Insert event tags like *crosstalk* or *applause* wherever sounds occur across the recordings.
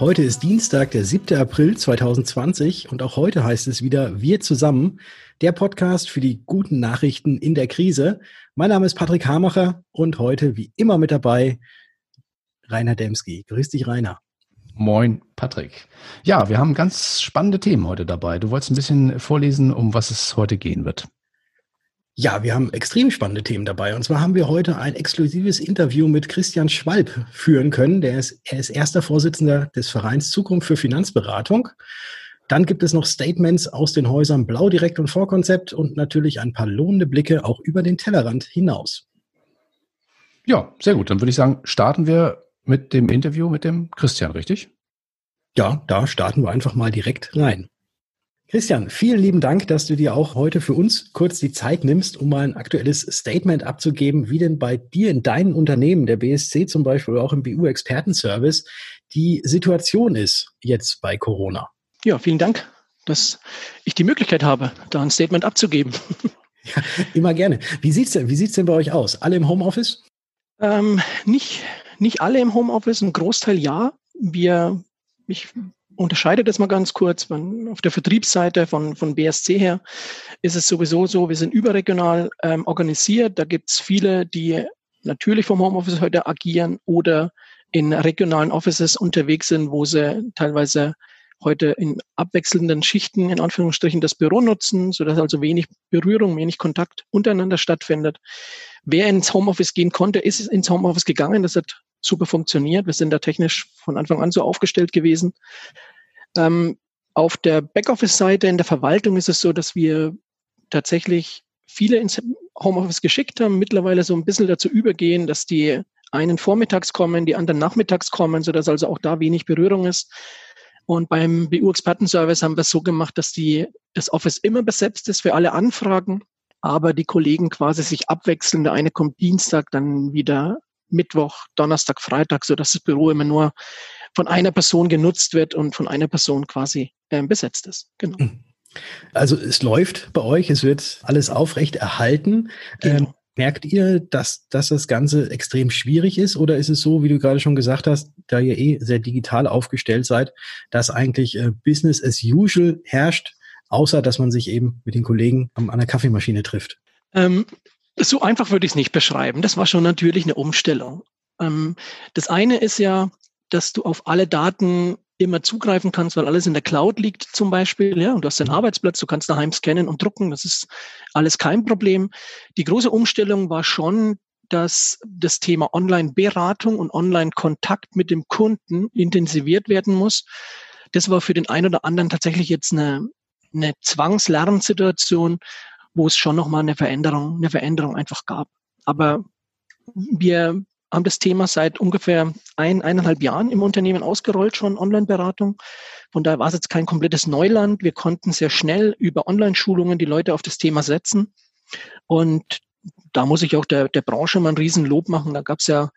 Heute ist Dienstag, der 7. April 2020 und auch heute heißt es wieder Wir zusammen, der Podcast für die guten Nachrichten in der Krise. Mein Name ist Patrick Hamacher und heute wie immer mit dabei Rainer Demski. Grüß dich, Rainer. Moin, Patrick. Ja, wir haben ganz spannende Themen heute dabei. Du wolltest ein bisschen vorlesen, um was es heute gehen wird. Ja, wir haben extrem spannende Themen dabei. Und zwar haben wir heute ein exklusives Interview mit Christian Schwalb führen können. Der ist, er ist erster Vorsitzender des Vereins Zukunft für Finanzberatung. Dann gibt es noch Statements aus den Häusern Blau Direkt und Vorkonzept und natürlich ein paar lohnende Blicke auch über den Tellerrand hinaus. Ja, sehr gut. Dann würde ich sagen, starten wir mit dem Interview mit dem Christian, richtig? Ja, da starten wir einfach mal direkt rein. Christian, vielen lieben Dank, dass du dir auch heute für uns kurz die Zeit nimmst, um mal ein aktuelles Statement abzugeben, wie denn bei dir in deinem Unternehmen, der BSC zum Beispiel oder auch im BU-Expertenservice, die Situation ist jetzt bei Corona. Ja, vielen Dank, dass ich die Möglichkeit habe, da ein Statement abzugeben. *laughs* Ja, immer gerne. Wie sieht's denn, wie sieht's denn bei euch aus? Alle im Homeoffice? Ähm, nicht, nicht alle im Homeoffice, ein Großteil ja. Wir, ich unterscheide das mal ganz kurz. Auf der Vertriebsseite von, von BSC her ist es sowieso so, wir sind überregional ähm, organisiert. Da gibt es viele, die natürlich vom Homeoffice heute agieren oder in regionalen Offices unterwegs sind, wo sie teilweise heute in abwechselnden Schichten in Anführungsstrichen das Büro nutzen, sodass also wenig Berührung, wenig Kontakt untereinander stattfindet. Wer ins Homeoffice gehen konnte, ist ins Homeoffice gegangen. Das hat super funktioniert. Wir sind da technisch von Anfang an so aufgestellt gewesen. Ähm, auf der Backoffice-Seite in der Verwaltung ist es so, dass wir tatsächlich viele ins Homeoffice geschickt haben, mittlerweile so ein bisschen dazu übergehen, dass die einen vormittags kommen, die anderen nachmittags kommen, sodass also auch da wenig Berührung ist. Und beim BU-Expertenservice haben wir es so gemacht, dass die, das Office immer besetzt ist für alle Anfragen, aber die Kollegen quasi sich abwechseln. Der eine kommt Dienstag, dann wieder Mittwoch, Donnerstag, Freitag, so dass das Büro immer nur von einer Person genutzt wird und von einer Person quasi äh, besetzt ist. Genau. Hm. Also es läuft bei euch, es wird alles aufrecht erhalten. Genau. Ähm, merkt ihr, dass, dass das Ganze extrem schwierig ist oder ist es so, wie du gerade schon gesagt hast, da ihr eh sehr digital aufgestellt seid, dass eigentlich äh, Business as usual herrscht, außer dass man sich eben mit den Kollegen an der Kaffeemaschine trifft? Ähm, so einfach würde ich es nicht beschreiben. Das war schon natürlich eine Umstellung. Ähm, das eine ist ja, dass du auf alle Daten immer zugreifen kannst, weil alles in der Cloud liegt zum Beispiel, ja, und du hast deinen Arbeitsplatz, du kannst daheim scannen und drucken, das ist alles kein Problem. Die große Umstellung war schon, dass das Thema Online-Beratung und Online-Kontakt mit dem Kunden intensiviert werden muss. Das war für den einen oder anderen tatsächlich jetzt eine, eine Zwangslärmsituation, wo es schon nochmal eine Veränderung, eine Veränderung einfach gab. Aber wir haben das Thema seit ungefähr ein, eineinhalb Jahren im Unternehmen ausgerollt, schon Online-Beratung. Von daher war es jetzt kein komplettes Neuland. Wir konnten sehr schnell über Online-Schulungen die Leute auf das Thema setzen. Und da muss ich auch der, der Branche mal ein Riesenlob machen. Da gab es ja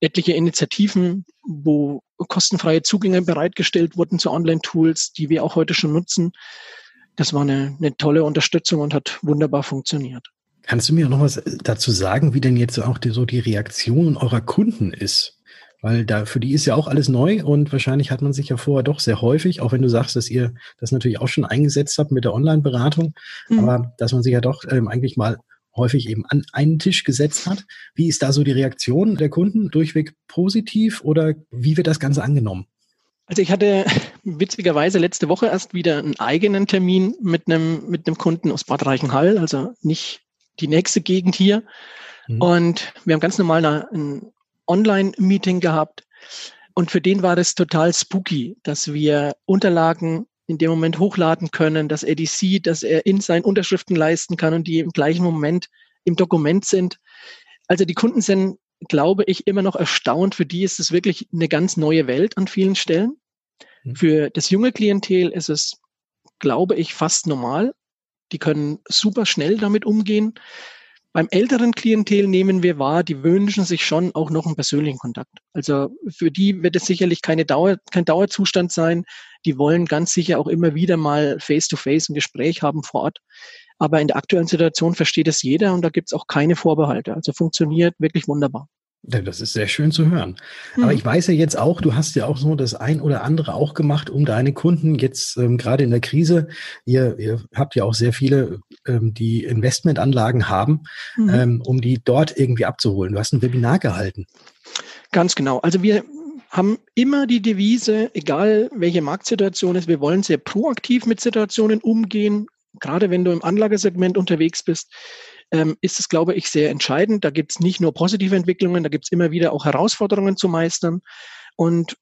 etliche Initiativen, wo kostenfreie Zugänge bereitgestellt wurden zu Online-Tools, die wir auch heute schon nutzen. Das war eine, eine tolle Unterstützung und hat wunderbar funktioniert. Kannst du mir noch was dazu sagen, wie denn jetzt auch die, so die Reaktion eurer Kunden ist? Weil da, für die ist ja auch alles neu und wahrscheinlich hat man sich ja vorher doch sehr häufig, auch wenn du sagst, dass ihr das natürlich auch schon eingesetzt habt mit der Online-Beratung, mhm. aber dass man sich ja doch ähm, eigentlich mal häufig eben an einen Tisch gesetzt hat. Wie ist da so die Reaktion der Kunden? Durchweg positiv oder wie wird das Ganze angenommen? Also ich hatte witzigerweise letzte Woche erst wieder einen eigenen Termin mit einem, mit einem Kunden aus Bad Reichenhall, also nicht die nächste Gegend hier. Mhm. Und wir haben ganz normal ein Online-Meeting gehabt. Und für den war das total spooky, dass wir Unterlagen in dem Moment hochladen können, dass er die sieht, dass er in seinen Unterschriften leisten kann und die im gleichen Moment im Dokument sind. Also die Kunden sind, glaube ich, immer noch erstaunt. Für die ist es wirklich eine ganz neue Welt an vielen Stellen. Mhm. Für das junge Klientel ist es, glaube ich, fast normal. Die können super schnell damit umgehen. Beim älteren Klientel nehmen wir wahr, die wünschen sich schon auch noch einen persönlichen Kontakt. Also für die wird es sicherlich keine Dauer, kein Dauerzustand sein. Die wollen ganz sicher auch immer wieder mal face-to-face -face ein Gespräch haben vor Ort. Aber in der aktuellen Situation versteht es jeder und da gibt es auch keine Vorbehalte. Also funktioniert wirklich wunderbar. Das ist sehr schön zu hören. Mhm. Aber ich weiß ja jetzt auch, du hast ja auch so das ein oder andere auch gemacht, um deine Kunden jetzt ähm, gerade in der Krise, ihr, ihr habt ja auch sehr viele, ähm, die Investmentanlagen haben, mhm. ähm, um die dort irgendwie abzuholen. Du hast ein Webinar gehalten. Ganz genau. Also wir haben immer die Devise, egal welche Marktsituation ist, wir wollen sehr proaktiv mit Situationen umgehen. Gerade wenn du im Anlagesegment unterwegs bist, ähm, ist es, glaube ich, sehr entscheidend. Da gibt es nicht nur positive Entwicklungen, da gibt es immer wieder auch Herausforderungen zu meistern. Und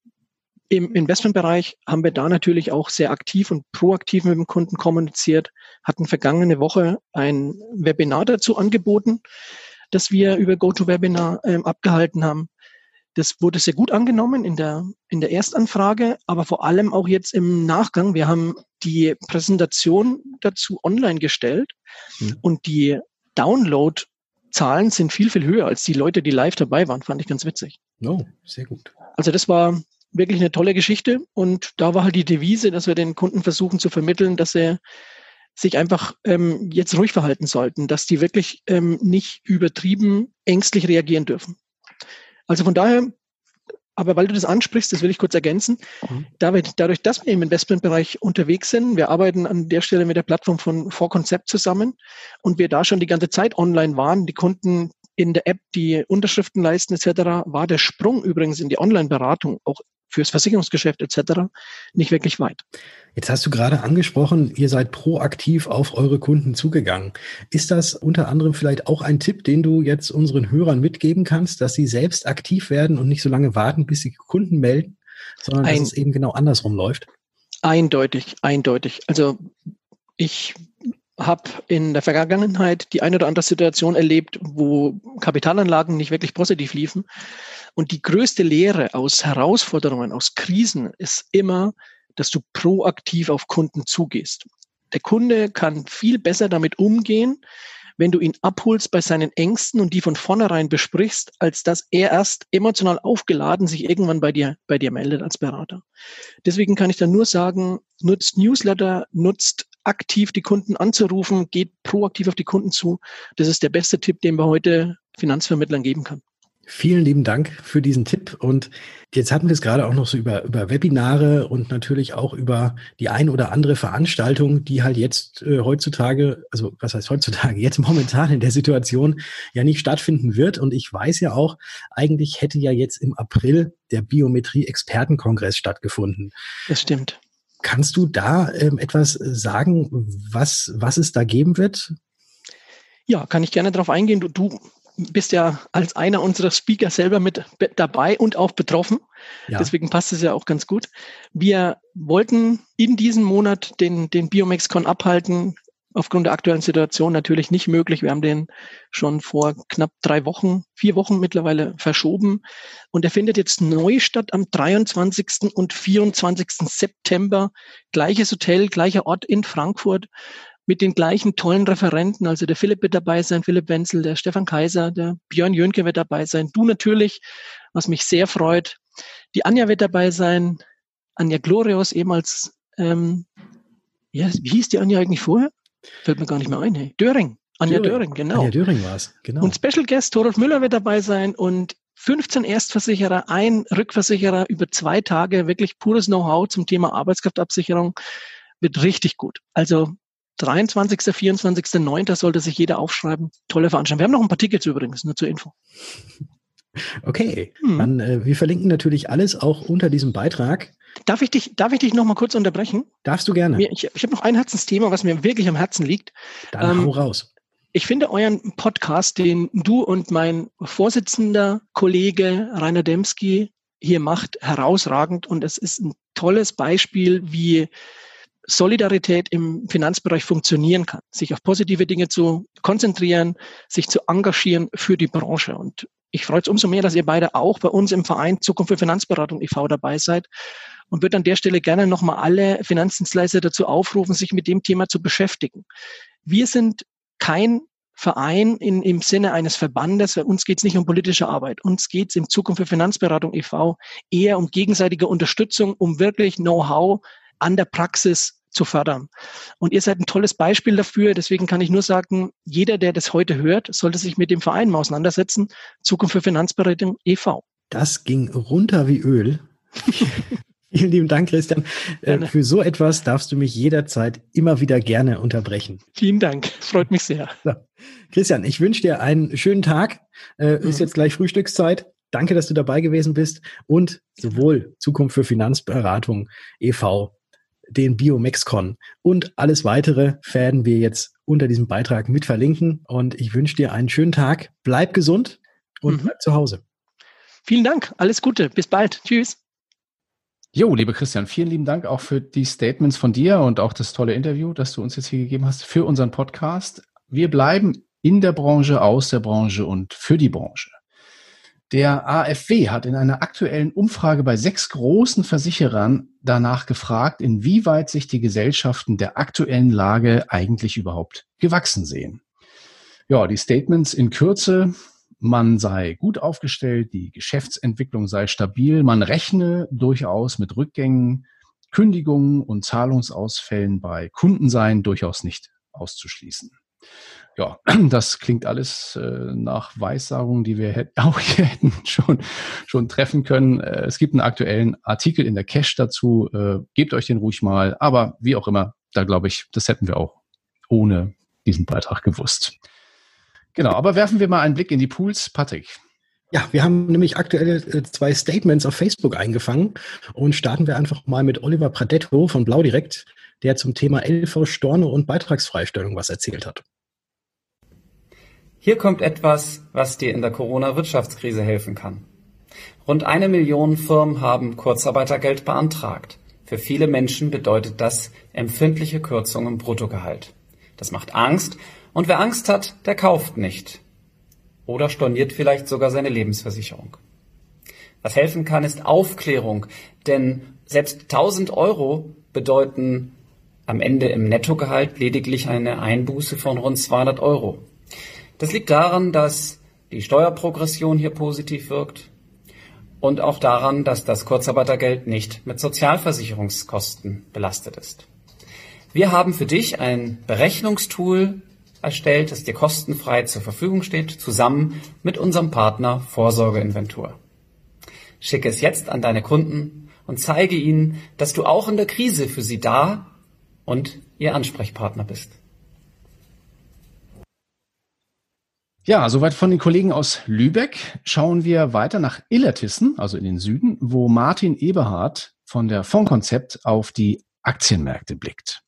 im Investmentbereich haben wir da natürlich auch sehr aktiv und proaktiv mit dem Kunden kommuniziert, hatten vergangene Woche ein Webinar dazu angeboten, das wir über GoToWebinar ähm, abgehalten haben. Das wurde sehr gut angenommen in der, in der Erstanfrage, aber vor allem auch jetzt im Nachgang. Wir haben die Präsentation dazu online gestellt mhm. und die Download-Zahlen sind viel, viel höher als die Leute, die live dabei waren. Fand ich ganz witzig. Oh, sehr gut. Also das war wirklich eine tolle Geschichte und da war halt die Devise, dass wir den Kunden versuchen zu vermitteln, dass er sich einfach ähm, jetzt ruhig verhalten sollten, dass die wirklich ähm, nicht übertrieben ängstlich reagieren dürfen. Also von daher aber weil du das ansprichst, das will ich kurz ergänzen. Mhm. David, dadurch, dass wir im Investmentbereich unterwegs sind, wir arbeiten an der Stelle mit der Plattform von 4Concept zusammen und wir da schon die ganze Zeit online waren, die Kunden in der App die Unterschriften leisten etc., war der Sprung übrigens in die Online-Beratung auch fürs Versicherungsgeschäft etc. nicht wirklich weit. Jetzt hast du gerade angesprochen, ihr seid proaktiv auf eure Kunden zugegangen. Ist das unter anderem vielleicht auch ein Tipp, den du jetzt unseren Hörern mitgeben kannst, dass sie selbst aktiv werden und nicht so lange warten, bis sie Kunden melden, sondern ein, dass es eben genau andersrum läuft? Eindeutig, eindeutig. Also ich habe in der Vergangenheit die eine oder andere Situation erlebt, wo Kapitalanlagen nicht wirklich positiv liefen. Und die größte Lehre aus Herausforderungen, aus Krisen ist immer, dass du proaktiv auf Kunden zugehst. Der Kunde kann viel besser damit umgehen, wenn du ihn abholst bei seinen Ängsten und die von vornherein besprichst, als dass er erst emotional aufgeladen sich irgendwann bei dir, bei dir meldet als Berater. Deswegen kann ich dann nur sagen, nutzt Newsletter, nutzt aktiv die Kunden anzurufen, geht proaktiv auf die Kunden zu. Das ist der beste Tipp, den man heute Finanzvermittlern geben kann. Vielen lieben Dank für diesen Tipp. Und jetzt hatten wir es gerade auch noch so über, über Webinare und natürlich auch über die ein oder andere Veranstaltung, die halt jetzt äh, heutzutage, also was heißt heutzutage, jetzt momentan in der Situation ja nicht stattfinden wird. Und ich weiß ja auch, eigentlich hätte ja jetzt im April der Biometrie-Expertenkongress stattgefunden. Das stimmt. Kannst du da ähm, etwas sagen, was, was es da geben wird? Ja, kann ich gerne darauf eingehen. Du, du bist ja als einer unserer Speaker selber mit dabei und auch betroffen. Ja. Deswegen passt es ja auch ganz gut. Wir wollten in diesem Monat den, den BiomexCon abhalten. Aufgrund der aktuellen Situation natürlich nicht möglich. Wir haben den schon vor knapp drei Wochen, vier Wochen mittlerweile verschoben. Und er findet jetzt neu statt am 23. und 24. September. Gleiches Hotel, gleicher Ort in Frankfurt mit den gleichen tollen Referenten. Also der Philipp wird dabei sein, Philipp Wenzel, der Stefan Kaiser, der Björn Jönke wird dabei sein, du natürlich, was mich sehr freut. Die Anja wird dabei sein, Anja Glorios, ehemals, ähm, ja, wie hieß die Anja eigentlich vorher? Fällt mir gar nicht mehr ein. Hey. Döring. Anja Döring, Döring genau. Anja Döring war es, genau. Und Special Guest Torolf Müller wird dabei sein und 15 Erstversicherer, ein Rückversicherer über zwei Tage, wirklich pures Know-how zum Thema Arbeitskraftabsicherung, wird richtig gut. Also 23., 24., 9. sollte sich jeder aufschreiben. Tolle Veranstaltung. Wir haben noch ein paar Tickets übrigens, nur zur Info. Okay, hm. dann äh, wir verlinken natürlich alles auch unter diesem Beitrag. Darf ich dich, darf ich dich noch mal kurz unterbrechen? Darfst du gerne. Mir, ich ich habe noch ein Herzensthema, was mir wirklich am Herzen liegt. Dann ähm, hau raus. Ich finde euren Podcast, den du und mein Vorsitzender Kollege Rainer Demski hier macht, herausragend und es ist ein tolles Beispiel, wie Solidarität im Finanzbereich funktionieren kann, sich auf positive Dinge zu konzentrieren, sich zu engagieren für die Branche. Und ich freue es umso mehr, dass ihr beide auch bei uns im Verein Zukunft für Finanzberatung e.V. dabei seid und würde an der Stelle gerne nochmal alle Finanzdienstleister dazu aufrufen, sich mit dem Thema zu beschäftigen. Wir sind kein Verein in, im Sinne eines Verbandes. Bei uns geht es nicht um politische Arbeit. Uns geht es im Zukunft für Finanzberatung e.V. eher um gegenseitige Unterstützung, um wirklich Know-how an der Praxis zu fördern. Und ihr seid ein tolles Beispiel dafür. Deswegen kann ich nur sagen, jeder, der das heute hört, sollte sich mit dem Verein mal auseinandersetzen. Zukunft für Finanzberatung e.V. Das ging runter wie Öl. *laughs* Vielen lieben Dank, Christian. Äh, gerne. Für so etwas darfst du mich jederzeit immer wieder gerne unterbrechen. Vielen Dank. Freut mich sehr. So. Christian, ich wünsche dir einen schönen Tag. Äh, mhm. Ist jetzt gleich Frühstückszeit. Danke, dass du dabei gewesen bist und sowohl Zukunft für Finanzberatung e.V., den Biomexcon und alles weitere werden wir jetzt unter diesem Beitrag mit verlinken. Und ich wünsche dir einen schönen Tag. Bleib gesund und mhm. bleib zu Hause. Vielen Dank. Alles Gute. Bis bald. Tschüss. Jo, lieber Christian, vielen lieben Dank auch für die Statements von dir und auch das tolle Interview, das du uns jetzt hier gegeben hast für unseren Podcast. Wir bleiben in der Branche, aus der Branche und für die Branche. Der AfW hat in einer aktuellen Umfrage bei sechs großen Versicherern danach gefragt, inwieweit sich die Gesellschaften der aktuellen Lage eigentlich überhaupt gewachsen sehen. Ja, die Statements in Kürze. Man sei gut aufgestellt, die Geschäftsentwicklung sei stabil, man rechne durchaus mit Rückgängen, Kündigungen und Zahlungsausfällen bei Kunden seien durchaus nicht auszuschließen ja, *clears throat* das klingt alles äh, nach Weissagungen, die wir hätt, *laughs* auch hier hätten schon, schon treffen können. Äh, es gibt einen aktuellen Artikel in der Cache dazu. Äh, gebt euch den ruhig mal. Aber wie auch immer, da glaube ich, das hätten wir auch ohne diesen Beitrag gewusst. Genau, aber werfen wir mal einen Blick in die Pools. Patrick. Ja, wir haben nämlich aktuell äh, zwei Statements auf Facebook eingefangen und starten wir einfach mal mit Oliver Pradetto von Blau Direkt, der zum Thema LV Storno und Beitragsfreistellung was erzählt hat. Hier kommt etwas, was dir in der Corona-Wirtschaftskrise helfen kann. Rund eine Million Firmen haben Kurzarbeitergeld beantragt. Für viele Menschen bedeutet das empfindliche Kürzungen im Bruttogehalt. Das macht Angst und wer Angst hat, der kauft nicht. Oder storniert vielleicht sogar seine Lebensversicherung. Was helfen kann, ist Aufklärung, denn selbst 1000 Euro bedeuten am Ende im Nettogehalt lediglich eine Einbuße von rund 200 Euro. Das liegt daran, dass die Steuerprogression hier positiv wirkt und auch daran, dass das Kurzarbeitergeld nicht mit Sozialversicherungskosten belastet ist. Wir haben für dich ein Berechnungstool erstellt, das dir kostenfrei zur Verfügung steht, zusammen mit unserem Partner Vorsorgeinventur. Schicke es jetzt an deine Kunden und zeige ihnen, dass du auch in der Krise für sie da und ihr Ansprechpartner bist. Ja, soweit von den Kollegen aus Lübeck. Schauen wir weiter nach Illertissen, also in den Süden, wo Martin Eberhardt von der Fondkonzept auf die Aktienmärkte blickt.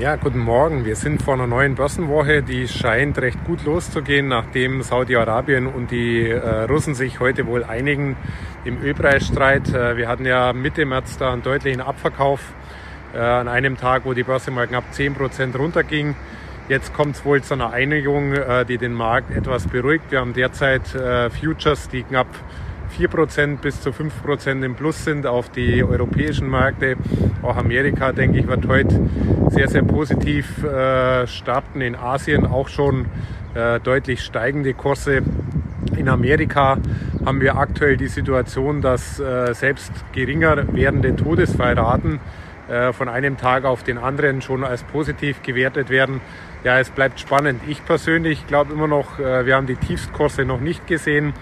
Ja, guten Morgen. Wir sind vor einer neuen Börsenwoche, die scheint recht gut loszugehen, nachdem Saudi-Arabien und die äh, Russen sich heute wohl einigen im Ölpreisstreit. Äh, wir hatten ja Mitte März da einen deutlichen Abverkauf äh, an einem Tag, wo die Börse mal knapp 10 Prozent runterging. Jetzt kommt es wohl zu einer Einigung, äh, die den Markt etwas beruhigt. Wir haben derzeit äh, Futures, die knapp 4% bis zu 5% im Plus sind auf die europäischen Märkte. Auch Amerika, denke ich, wird heute sehr, sehr positiv äh, starten. In Asien auch schon deutlich steigende Kurse. In Amerika haben wir aktuell die Situation, dass selbst geringer werdende Todesfallraten von einem Tag auf den anderen schon als positiv gewertet werden ja, es bleibt spannend. Ich persönlich glaube immer noch, äh, wir haben die Tiefstkurse noch nicht gesehen.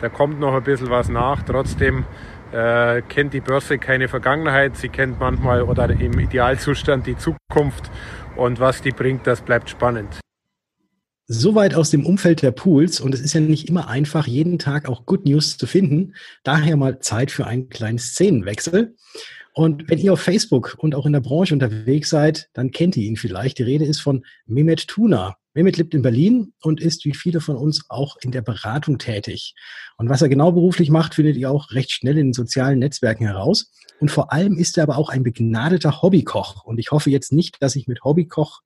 Da kommt noch ein bisschen was nach. Trotzdem äh, kennt die Börse keine Vergangenheit. Sie kennt manchmal oder im Idealzustand die Zukunft. Und was die bringt, das bleibt spannend. Soweit aus dem Umfeld der Pools und es ist ja nicht immer einfach, jeden Tag auch Good News zu finden. Daher mal Zeit für einen kleinen Szenenwechsel. Und wenn ihr auf Facebook und auch in der Branche unterwegs seid, dann kennt ihr ihn vielleicht. Die Rede ist von Mehmet Tuna. Mehmet lebt in Berlin und ist wie viele von uns auch in der Beratung tätig. Und was er genau beruflich macht, findet ihr auch recht schnell in den sozialen Netzwerken heraus. Und vor allem ist er aber auch ein begnadeter Hobbykoch. Und ich hoffe jetzt nicht, dass ich mit Hobbykoch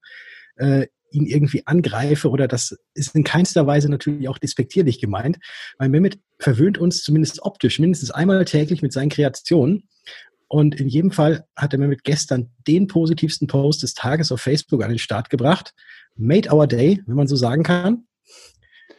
äh, ihn irgendwie angreife oder das ist in keinster Weise natürlich auch despektierlich gemeint, weil Mehmet verwöhnt uns zumindest optisch mindestens einmal täglich mit seinen Kreationen. Und in jedem Fall hat er mir mit gestern den positivsten Post des Tages auf Facebook an den Start gebracht. Made our day, wenn man so sagen kann.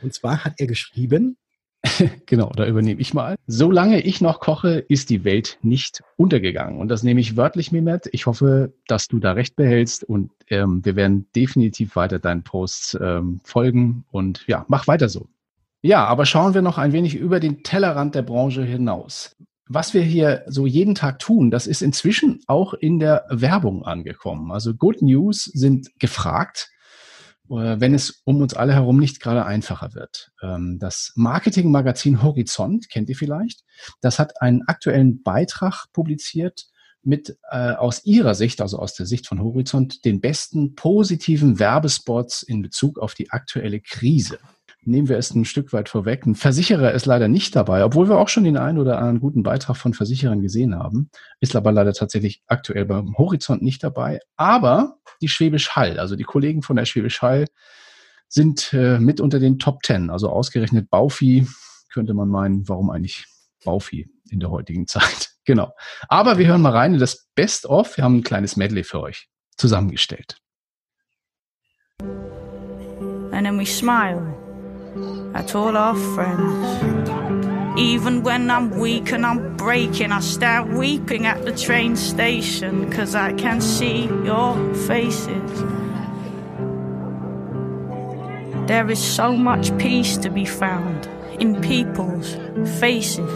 Und zwar hat er geschrieben, *laughs* genau, da übernehme ich mal. Solange ich noch koche, ist die Welt nicht untergegangen. Und das nehme ich wörtlich mir mit. Ich hoffe, dass du da recht behältst und ähm, wir werden definitiv weiter deinen Posts ähm, folgen und ja, mach weiter so. Ja, aber schauen wir noch ein wenig über den Tellerrand der Branche hinaus. Was wir hier so jeden Tag tun, das ist inzwischen auch in der Werbung angekommen. Also Good News sind gefragt. Äh, wenn es um uns alle herum nicht gerade einfacher wird. Ähm, das Marketingmagazin Horizont, kennt ihr vielleicht, das hat einen aktuellen Beitrag publiziert mit äh, aus ihrer Sicht, also aus der Sicht von Horizont, den besten positiven Werbespots in Bezug auf die aktuelle Krise nehmen wir es ein Stück weit vorweg. Ein Versicherer ist leider nicht dabei, obwohl wir auch schon den einen oder anderen guten Beitrag von Versicherern gesehen haben. Ist aber leider tatsächlich aktuell beim Horizont nicht dabei. Aber die Schwäbisch Hall, also die Kollegen von der Schwäbisch Hall, sind äh, mit unter den Top Ten. Also ausgerechnet Baufi könnte man meinen, warum eigentlich Baufi in der heutigen *laughs* Zeit. Genau. Aber wir hören mal rein in das Best of. Wir haben ein kleines Medley für euch zusammengestellt. And then we smile. I all our friends. Even when I'm weak and I'm breaking, I start weeping at the train station, cause I can see your faces. There is so much peace to be found in people's faces.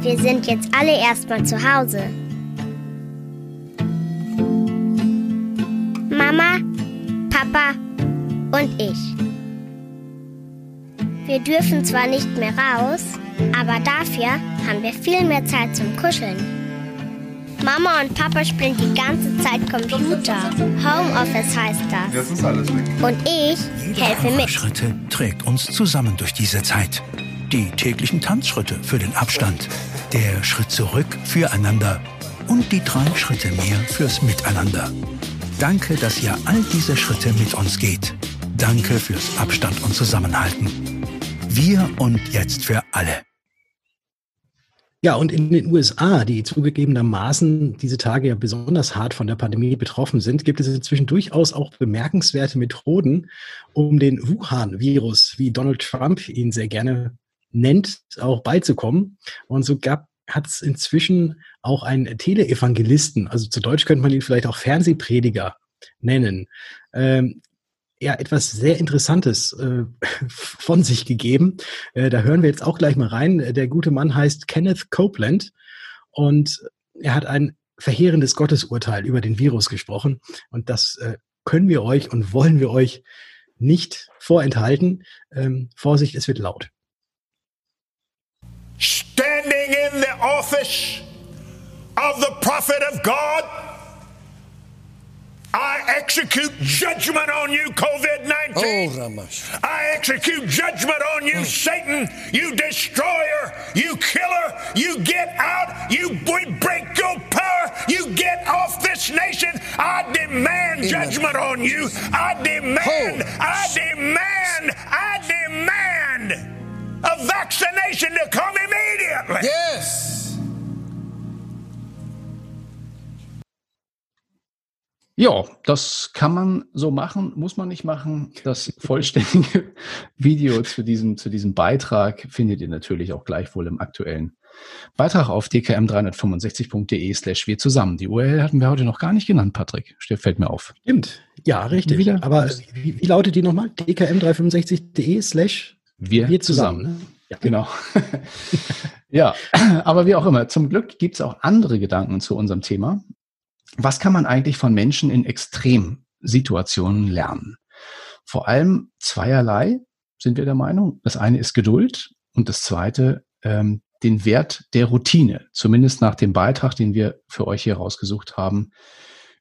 Wir sind jetzt alle erstmal zu Hause. Mama, Papa und ich. Wir dürfen zwar nicht mehr raus, aber dafür haben wir viel mehr Zeit zum Kuscheln. Mama und Papa spielen die ganze Zeit Computer. Homeoffice heißt das. Das ist alles weg. Und ich helfe mit. Schritte trägt uns zusammen durch diese Zeit. Die täglichen Tanzschritte für den Abstand, der Schritt zurück füreinander und die drei Schritte mehr fürs Miteinander. Danke, dass ihr all diese Schritte mit uns geht. Danke fürs Abstand und Zusammenhalten. Wir und jetzt für alle. Ja, und in den USA, die zugegebenermaßen diese Tage ja besonders hart von der Pandemie betroffen sind, gibt es inzwischen durchaus auch bemerkenswerte Methoden, um den Wuhan-Virus, wie Donald Trump ihn sehr gerne nennt, auch beizukommen. Und so gab hat es inzwischen auch einen Teleevangelisten, also zu Deutsch könnte man ihn vielleicht auch Fernsehprediger nennen, ähm, ja etwas sehr Interessantes äh, *laughs* von sich gegeben. Äh, da hören wir jetzt auch gleich mal rein. Der gute Mann heißt Kenneth Copeland und er hat ein verheerendes Gottesurteil über den Virus gesprochen und das äh, können wir euch und wollen wir euch nicht vorenthalten. Ähm, Vorsicht, es wird laut. Standing in the office of the prophet of God I execute judgment on you, COVID 19. Oh, I execute judgment on you, oh. Satan, you destroyer, you killer. You get out, you break your power, you get off this nation. I demand Amen. judgment on you. I demand, oh. I demand, I demand a vaccination to come immediately. Yes. Ja, das kann man so machen, muss man nicht machen. Das vollständige *laughs* Video zu diesem, zu diesem Beitrag findet ihr natürlich auch gleichwohl im aktuellen Beitrag auf dkm365.de slash wir zusammen. Die URL hatten wir heute noch gar nicht genannt, Patrick. Fällt mir auf. Stimmt. Ja, richtig. Wieder? Aber wie, wie, lautet die nochmal? dkm365.de slash wir, wir zusammen. zusammen. Ne? Ja. Genau. *laughs* ja, aber wie auch immer. Zum Glück gibt es auch andere Gedanken zu unserem Thema was kann man eigentlich von Menschen in Extremsituationen lernen? Vor allem zweierlei sind wir der Meinung. Das eine ist Geduld und das zweite ähm, den Wert der Routine, zumindest nach dem Beitrag, den wir für euch hier rausgesucht haben,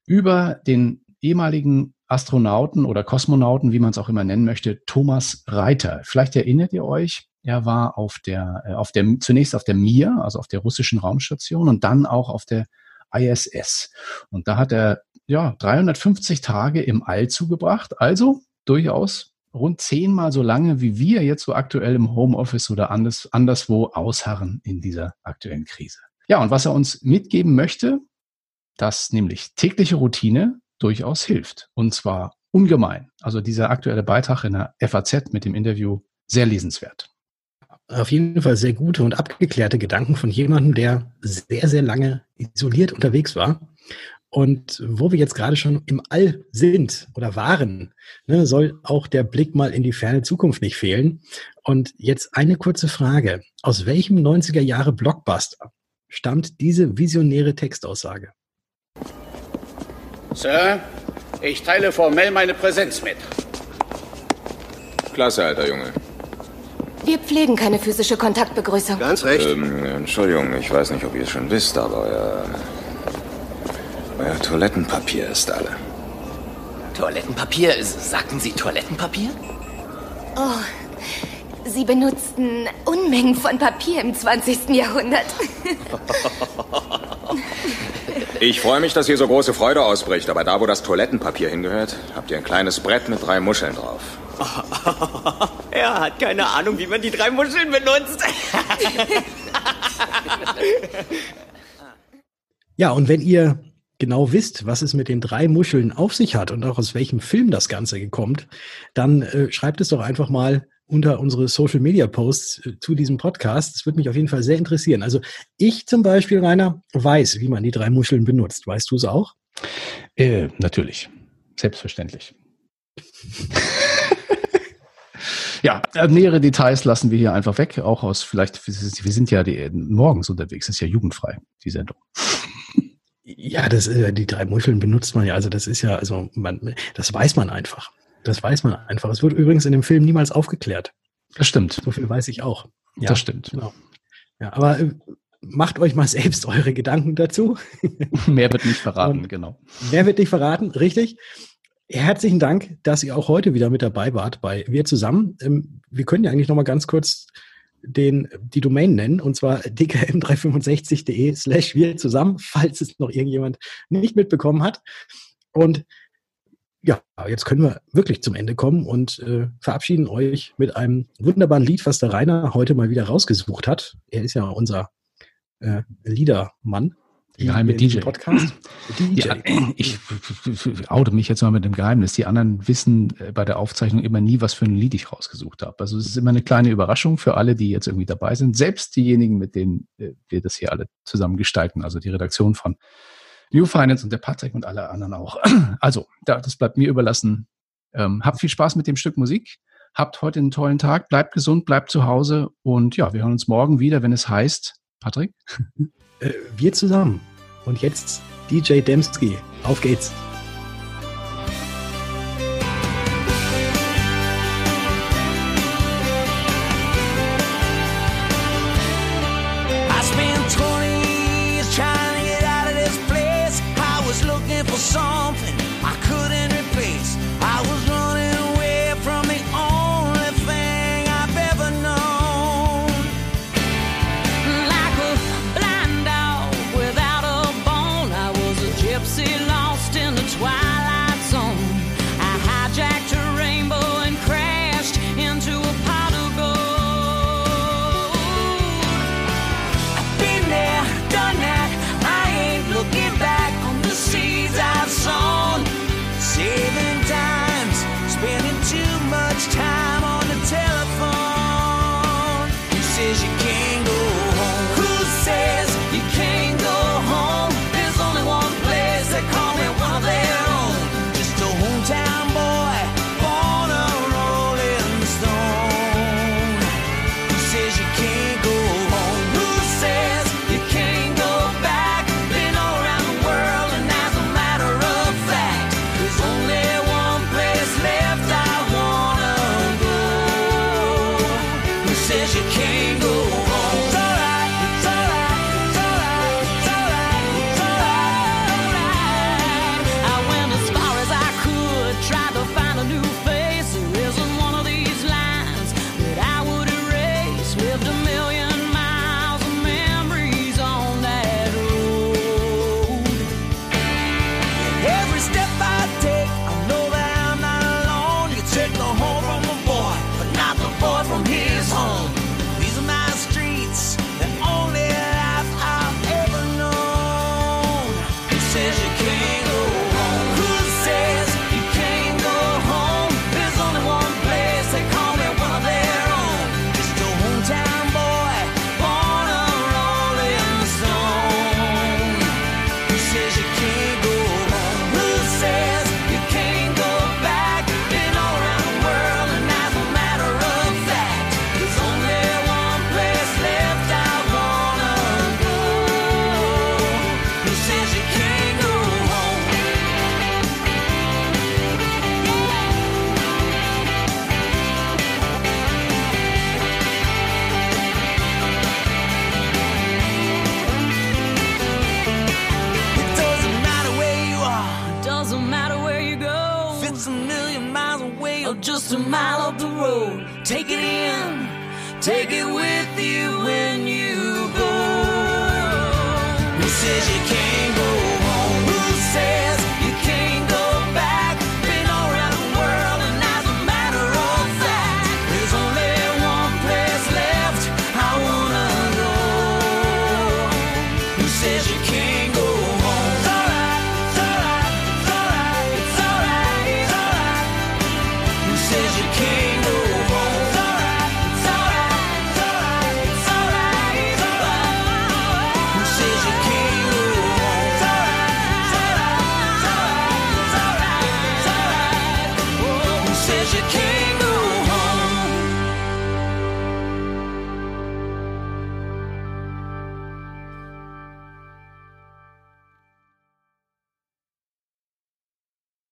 über den ehemaligen Astronauten oder Kosmonauten, wie man es auch immer nennen möchte, Thomas Reiter. Vielleicht erinnert ihr euch, er war auf der, äh, auf der, zunächst auf der Mir, also auf der russischen Raumstation und dann auch auf der ISS. Und da hat er ja 350 Tage im All zugebracht, also durchaus rund zehnmal so lange, wie wir jetzt so aktuell im Homeoffice oder anders, anderswo ausharren in dieser aktuellen Krise. Ja, und was er uns mitgeben möchte, dass nämlich tägliche Routine durchaus hilft. Und zwar ungemein. Also dieser aktuelle Beitrag in der FAZ mit dem Interview sehr lesenswert. Auf jeden Fall sehr gute und abgeklärte Gedanken von jemandem, der sehr, sehr lange isoliert unterwegs war. Und wo wir jetzt gerade schon im All sind oder waren, ne, soll auch der Blick mal in die ferne Zukunft nicht fehlen. Und jetzt eine kurze Frage. Aus welchem 90er Jahre Blockbuster stammt diese visionäre Textaussage? Sir, ich teile formell meine Präsenz mit. Klasse, alter Junge. Wir pflegen keine physische Kontaktbegrüßung. Ganz recht. Ähm, Entschuldigung, ich weiß nicht, ob ihr es schon wisst, aber euer, euer Toilettenpapier ist alle. Toilettenpapier? Sagten Sie Toilettenpapier? Oh, Sie benutzten Unmengen von Papier im 20. Jahrhundert. *laughs* Ich freue mich, dass hier so große Freude ausbricht, aber da, wo das Toilettenpapier hingehört, habt ihr ein kleines Brett mit drei Muscheln drauf. *laughs* er hat keine Ahnung, wie man die drei Muscheln benutzt. *laughs* ja, und wenn ihr genau wisst, was es mit den drei Muscheln auf sich hat und auch aus welchem Film das Ganze kommt, dann äh, schreibt es doch einfach mal unter unsere Social Media Posts äh, zu diesem Podcast. Das würde mich auf jeden Fall sehr interessieren. Also ich zum Beispiel, Rainer, weiß, wie man die drei Muscheln benutzt. Weißt du es auch? Äh, natürlich. Selbstverständlich. *laughs* ja, äh, nähere Details lassen wir hier einfach weg. Auch aus vielleicht, wir sind ja die, morgens unterwegs, ist ja jugendfrei, die Sendung. Ja, das, äh, die drei Muscheln benutzt man ja. Also das ist ja, also man, das weiß man einfach. Das weiß man einfach. Es wird übrigens in dem Film niemals aufgeklärt. Das stimmt. So viel weiß ich auch. Ja, das stimmt. Genau. Ja, aber äh, macht euch mal selbst eure Gedanken dazu. *laughs* mehr wird nicht verraten, Und genau. Mehr wird nicht verraten, richtig. Herzlichen Dank, dass ihr auch heute wieder mit dabei wart bei Wir zusammen. Ähm, wir können ja eigentlich noch mal ganz kurz den, die Domain nennen, und zwar dkm365.de slash wir zusammen, falls es noch irgendjemand nicht mitbekommen hat. Und ja, jetzt können wir wirklich zum Ende kommen und äh, verabschieden euch mit einem wunderbaren Lied, was der Rainer heute mal wieder rausgesucht hat. Er ist ja unser äh, Liedermann. Die geheime DJ. Podcast. DJ. Ja, *clears throat* ich oute mich jetzt mal mit dem Geheimnis. Die anderen wissen äh, bei der Aufzeichnung immer nie, was für ein Lied ich rausgesucht habe. Also es ist immer eine kleine Überraschung für alle, die jetzt irgendwie dabei sind. Selbst diejenigen, mit denen äh, wir das hier alle zusammen gestalten. Also die Redaktion von New Finance und der Patrick und alle anderen auch. *clears throat* Also, das bleibt mir überlassen. Ähm, habt viel Spaß mit dem Stück Musik. Habt heute einen tollen Tag. Bleibt gesund, bleibt zu Hause. Und ja, wir hören uns morgen wieder, wenn es heißt, Patrick? Äh, wir zusammen. Und jetzt DJ Demski. Auf geht's. places you can't.